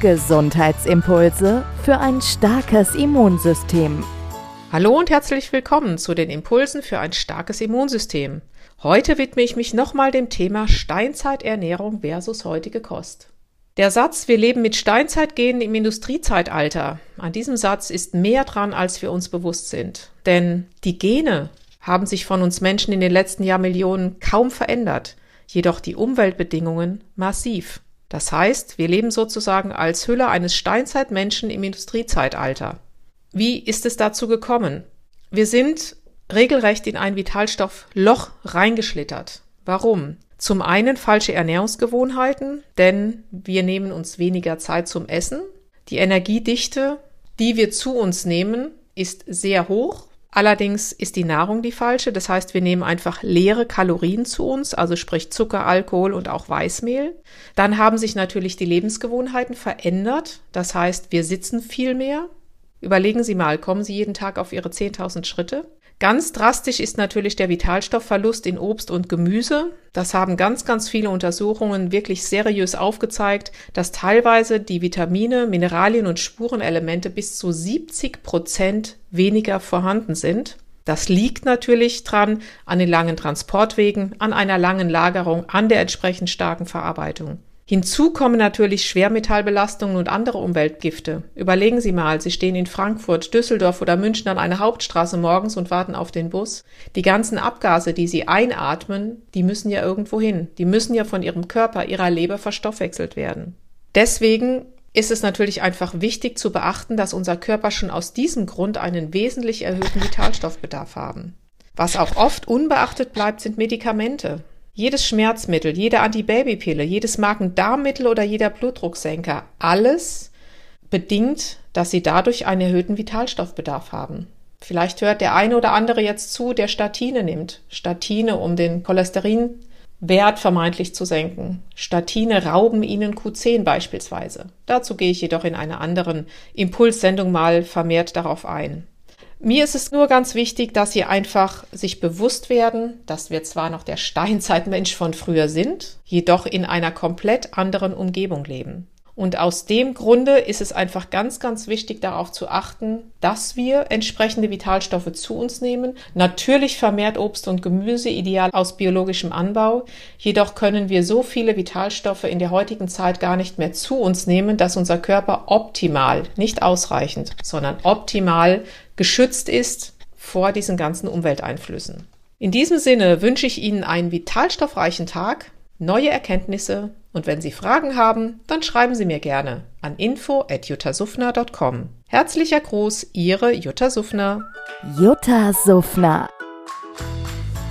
Gesundheitsimpulse für ein starkes Immunsystem. Hallo und herzlich willkommen zu den Impulsen für ein starkes Immunsystem. Heute widme ich mich nochmal dem Thema Steinzeiternährung versus heutige Kost. Der Satz, wir leben mit Steinzeitgenen im Industriezeitalter, an diesem Satz ist mehr dran, als wir uns bewusst sind. Denn die Gene haben sich von uns Menschen in den letzten Jahrmillionen kaum verändert, jedoch die Umweltbedingungen massiv. Das heißt, wir leben sozusagen als Hülle eines Steinzeitmenschen im Industriezeitalter. Wie ist es dazu gekommen? Wir sind regelrecht in ein Vitalstoffloch reingeschlittert. Warum? Zum einen falsche Ernährungsgewohnheiten, denn wir nehmen uns weniger Zeit zum Essen. Die Energiedichte, die wir zu uns nehmen, ist sehr hoch. Allerdings ist die Nahrung die falsche. Das heißt, wir nehmen einfach leere Kalorien zu uns, also sprich Zucker, Alkohol und auch Weißmehl. Dann haben sich natürlich die Lebensgewohnheiten verändert. Das heißt, wir sitzen viel mehr. Überlegen Sie mal, kommen Sie jeden Tag auf Ihre 10.000 Schritte? Ganz drastisch ist natürlich der Vitalstoffverlust in Obst und Gemüse. Das haben ganz, ganz viele Untersuchungen wirklich seriös aufgezeigt, dass teilweise die Vitamine, Mineralien und Spurenelemente bis zu 70 Prozent weniger vorhanden sind. Das liegt natürlich dran an den langen Transportwegen, an einer langen Lagerung, an der entsprechend starken Verarbeitung. Hinzu kommen natürlich Schwermetallbelastungen und andere Umweltgifte. Überlegen Sie mal, Sie stehen in Frankfurt, Düsseldorf oder München an einer Hauptstraße morgens und warten auf den Bus. Die ganzen Abgase, die Sie einatmen, die müssen ja irgendwo hin. Die müssen ja von Ihrem Körper, Ihrer Leber verstoffwechselt werden. Deswegen ist es natürlich einfach wichtig zu beachten, dass unser Körper schon aus diesem Grund einen wesentlich erhöhten Vitalstoffbedarf haben. Was auch oft unbeachtet bleibt, sind Medikamente. Jedes Schmerzmittel, jede Antibabypille, jedes Magen-Darm-Mittel oder jeder Blutdrucksenker, alles bedingt, dass sie dadurch einen erhöhten Vitalstoffbedarf haben. Vielleicht hört der eine oder andere jetzt zu, der Statine nimmt. Statine, um den Cholesterinwert vermeintlich zu senken. Statine rauben ihnen Q10 beispielsweise. Dazu gehe ich jedoch in einer anderen Impulssendung mal vermehrt darauf ein. Mir ist es nur ganz wichtig, dass Sie einfach sich bewusst werden, dass wir zwar noch der Steinzeitmensch von früher sind, jedoch in einer komplett anderen Umgebung leben. Und aus dem Grunde ist es einfach ganz, ganz wichtig darauf zu achten, dass wir entsprechende Vitalstoffe zu uns nehmen. Natürlich vermehrt Obst und Gemüse, ideal aus biologischem Anbau. Jedoch können wir so viele Vitalstoffe in der heutigen Zeit gar nicht mehr zu uns nehmen, dass unser Körper optimal, nicht ausreichend, sondern optimal geschützt ist vor diesen ganzen Umwelteinflüssen. In diesem Sinne wünsche ich Ihnen einen vitalstoffreichen Tag, neue Erkenntnisse und wenn Sie Fragen haben, dann schreiben Sie mir gerne an info@juttasufner.com. Herzlicher Gruß, Ihre Jutta Suffner. Jutta Suffner.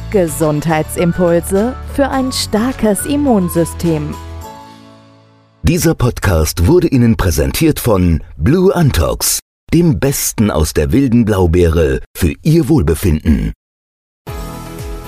Gesundheitsimpulse für ein starkes Immunsystem. Dieser Podcast wurde Ihnen präsentiert von Blue Antox dem Besten aus der wilden Blaubeere für Ihr Wohlbefinden.